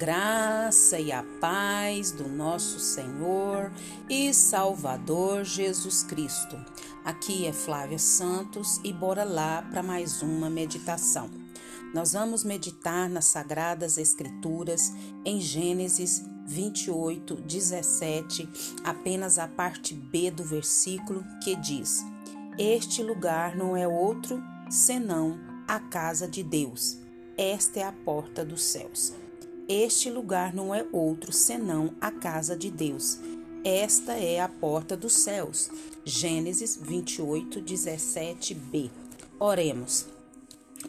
graça e a paz do nosso Senhor e Salvador Jesus Cristo. Aqui é Flávia Santos e bora lá para mais uma meditação. Nós vamos meditar nas Sagradas Escrituras em Gênesis 28, 17, apenas a parte B do versículo que diz: Este lugar não é outro senão a casa de Deus. Esta é a porta dos céus. Este lugar não é outro senão a casa de Deus. Esta é a porta dos céus. Gênesis 28, 17b. Oremos.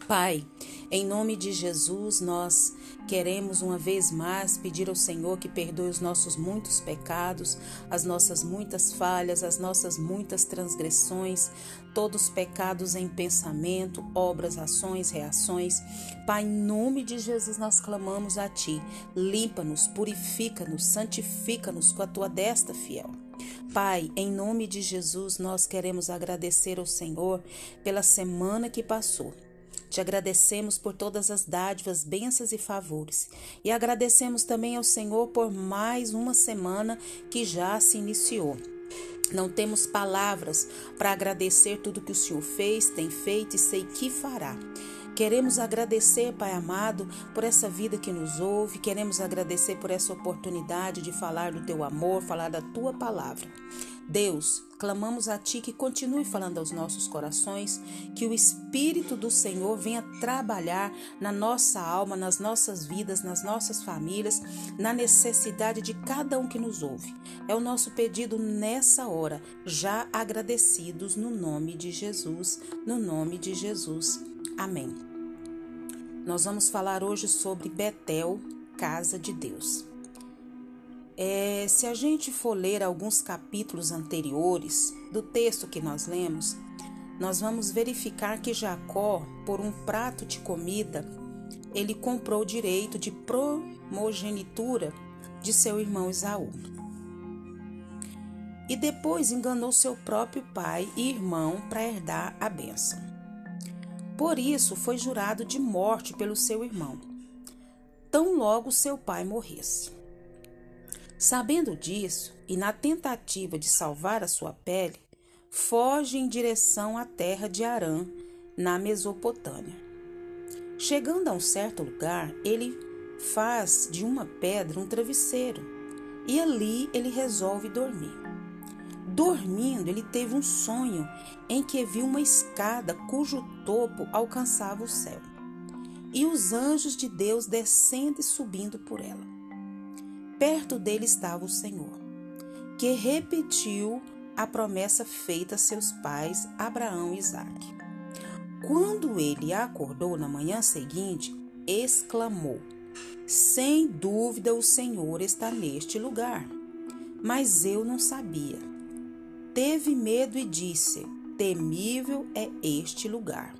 Pai, em nome de Jesus, nós queremos uma vez mais pedir ao Senhor que perdoe os nossos muitos pecados, as nossas muitas falhas, as nossas muitas transgressões, todos os pecados em pensamento, obras, ações, reações. Pai, em nome de Jesus nós clamamos a Ti. Limpa-nos, purifica-nos, santifica-nos com a Tua desta fiel. Pai, em nome de Jesus, nós queremos agradecer ao Senhor pela semana que passou. Te agradecemos por todas as dádivas, bênçãos e favores. E agradecemos também ao Senhor por mais uma semana que já se iniciou. Não temos palavras para agradecer tudo que o Senhor fez, tem feito e sei que fará. Queremos agradecer, Pai amado, por essa vida que nos ouve, queremos agradecer por essa oportunidade de falar do teu amor, falar da tua palavra. Deus, clamamos a Ti que continue falando aos nossos corações, que o Espírito do Senhor venha trabalhar na nossa alma, nas nossas vidas, nas nossas famílias, na necessidade de cada um que nos ouve. É o nosso pedido nessa hora, já agradecidos no nome de Jesus, no nome de Jesus. Amém. Nós vamos falar hoje sobre Betel, casa de Deus. É, se a gente for ler alguns capítulos anteriores do texto que nós lemos, nós vamos verificar que Jacó, por um prato de comida, ele comprou o direito de primogenitura de seu irmão Esaú. E depois enganou seu próprio pai e irmão para herdar a bênção. Por isso foi jurado de morte pelo seu irmão, tão logo seu pai morresse. Sabendo disso, e na tentativa de salvar a sua pele, foge em direção à terra de Arã, na Mesopotâmia. Chegando a um certo lugar, ele faz de uma pedra um travesseiro e ali ele resolve dormir. Dormindo, ele teve um sonho em que viu uma escada cujo topo alcançava o céu e os anjos de Deus descendo e subindo por ela perto dele estava o Senhor, que repetiu a promessa feita a seus pais Abraão e Isaque. Quando ele acordou na manhã seguinte, exclamou: Sem dúvida o Senhor está neste lugar. Mas eu não sabia. Teve medo e disse: Temível é este lugar.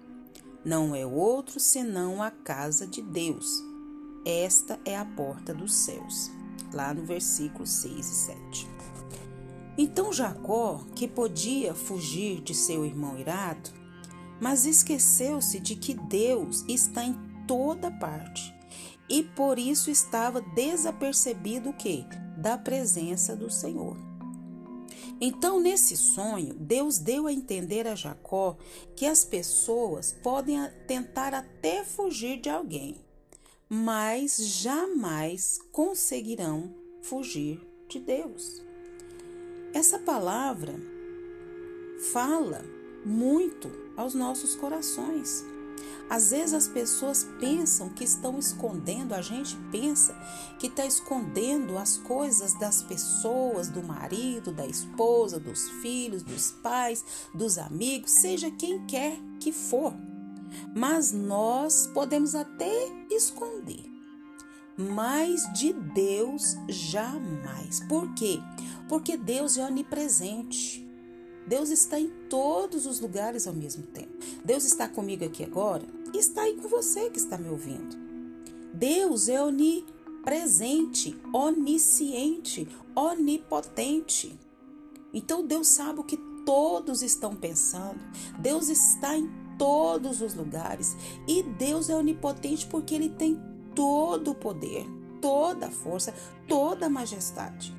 Não é outro senão a casa de Deus. Esta é a porta dos céus lá no versículo 6 e 7. Então Jacó, que podia fugir de seu irmão irado, mas esqueceu-se de que Deus está em toda parte e por isso estava desapercebido que? Da presença do Senhor. Então, nesse sonho, Deus deu a entender a Jacó que as pessoas podem tentar até fugir de alguém, mas jamais conseguirão fugir de Deus. Essa palavra fala muito aos nossos corações. Às vezes as pessoas pensam que estão escondendo, a gente pensa que está escondendo as coisas das pessoas, do marido, da esposa, dos filhos, dos pais, dos amigos, seja quem quer que for mas nós podemos até esconder. Mas de Deus jamais. Por quê? Porque Deus é onipresente. Deus está em todos os lugares ao mesmo tempo. Deus está comigo aqui agora e está aí com você que está me ouvindo. Deus é onipresente, onisciente, onipotente. Então Deus sabe o que todos estão pensando. Deus está em todos os lugares. E Deus é onipotente porque ele tem todo o poder. toda a força, toda a majestade.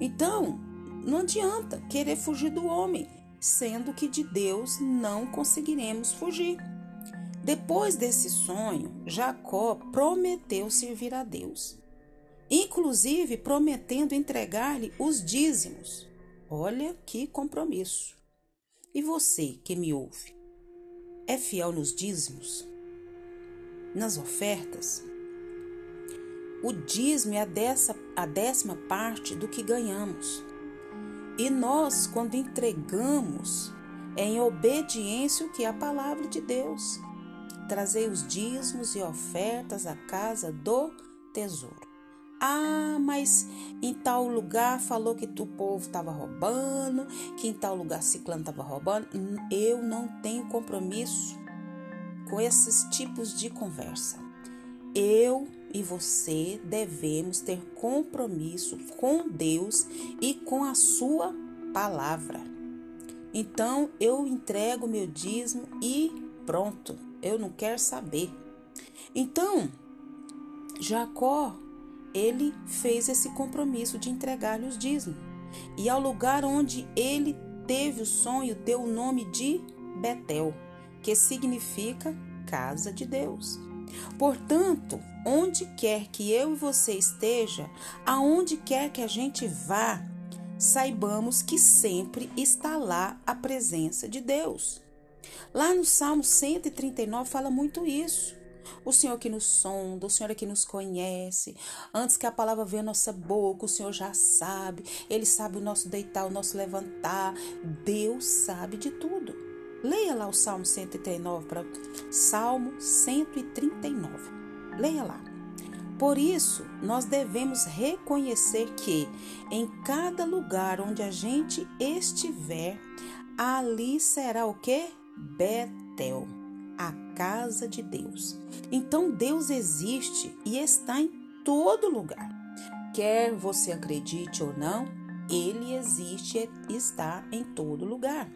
Então, não adianta querer fugir do homem, sendo que de Deus não conseguiremos fugir. Depois desse sonho, Jacó prometeu servir a Deus, inclusive prometendo entregar-lhe os dízimos. Olha que compromisso. E você que me ouve, é fiel nos dízimos? Nas ofertas? O dízimo é a, dessa, a décima parte do que ganhamos. E nós, quando entregamos, é em obediência o que é a palavra de Deus. Trazei os dízimos e ofertas à casa do tesouro. Ah, mas em tal lugar falou que o povo estava roubando, que em tal lugar ciclano estava roubando. Eu não tenho compromisso com esses tipos de conversa. Eu e você devemos ter compromisso com Deus e com a sua palavra. Então eu entrego meu dízimo e pronto, eu não quero saber. Então, Jacó ele fez esse compromisso de entregar-lhe os dízimos. E ao lugar onde ele teve o sonho, deu o nome de Betel, que significa casa de Deus. Portanto, onde quer que eu e você esteja, aonde quer que a gente vá, saibamos que sempre está lá a presença de Deus. Lá no Salmo 139 fala muito isso. O Senhor que nos sonda, o Senhor é que nos conhece. Antes que a palavra venha à nossa boca, o Senhor já sabe. Ele sabe o nosso deitar, o nosso levantar. Deus sabe de tudo. Leia lá o Salmo 139 para Salmo 139. Leia lá. Por isso, nós devemos reconhecer que em cada lugar onde a gente estiver, ali será o que? Betel a casa de Deus. Então Deus existe e está em todo lugar. Quer você acredite ou não, ele existe e está em todo lugar.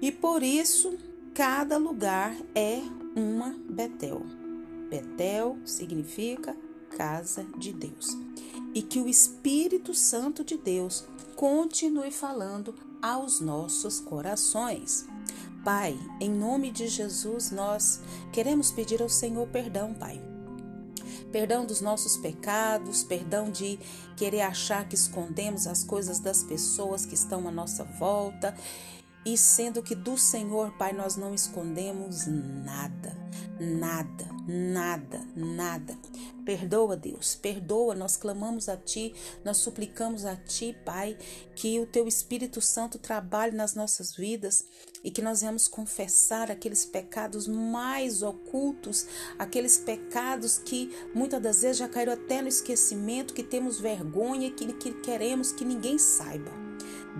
E por isso, cada lugar é uma Betel. Betel significa casa de Deus. E que o Espírito Santo de Deus continue falando aos nossos corações. Pai, em nome de Jesus, nós queremos pedir ao Senhor perdão, Pai. Perdão dos nossos pecados, perdão de querer achar que escondemos as coisas das pessoas que estão à nossa volta. E sendo que do Senhor, Pai, nós não escondemos nada, nada, nada, nada. Perdoa, Deus, perdoa. Nós clamamos a Ti, nós suplicamos a Ti, Pai, que o Teu Espírito Santo trabalhe nas nossas vidas e que nós venhamos confessar aqueles pecados mais ocultos, aqueles pecados que muitas das vezes já caíram até no esquecimento, que temos vergonha e que, que queremos que ninguém saiba.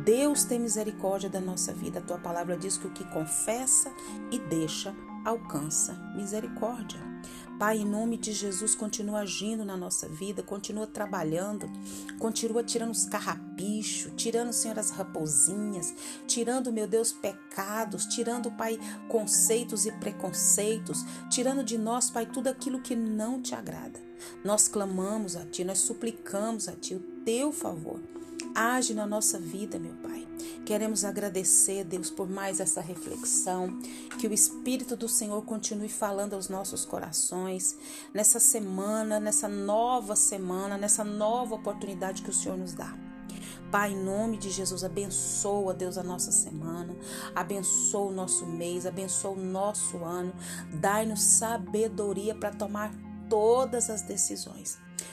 Deus tem misericórdia da nossa vida. A tua palavra diz que o que confessa e deixa alcança misericórdia. Pai, em nome de Jesus, continua agindo na nossa vida, continua trabalhando, continua tirando os carrapichos, tirando, Senhor, as raposinhas, tirando, meu Deus, pecados, tirando, Pai, conceitos e preconceitos, tirando de nós, Pai, tudo aquilo que não te agrada. Nós clamamos a Ti, nós suplicamos a Ti o Teu favor. Age na nossa vida, meu Pai. Queremos agradecer, Deus, por mais essa reflexão. Que o Espírito do Senhor continue falando aos nossos corações nessa semana, nessa nova semana, nessa nova oportunidade que o Senhor nos dá. Pai, em nome de Jesus, abençoa, Deus, a nossa semana, abençoa o nosso mês, abençoa o nosso ano, dai-nos sabedoria para tomar todas as decisões.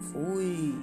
Fui!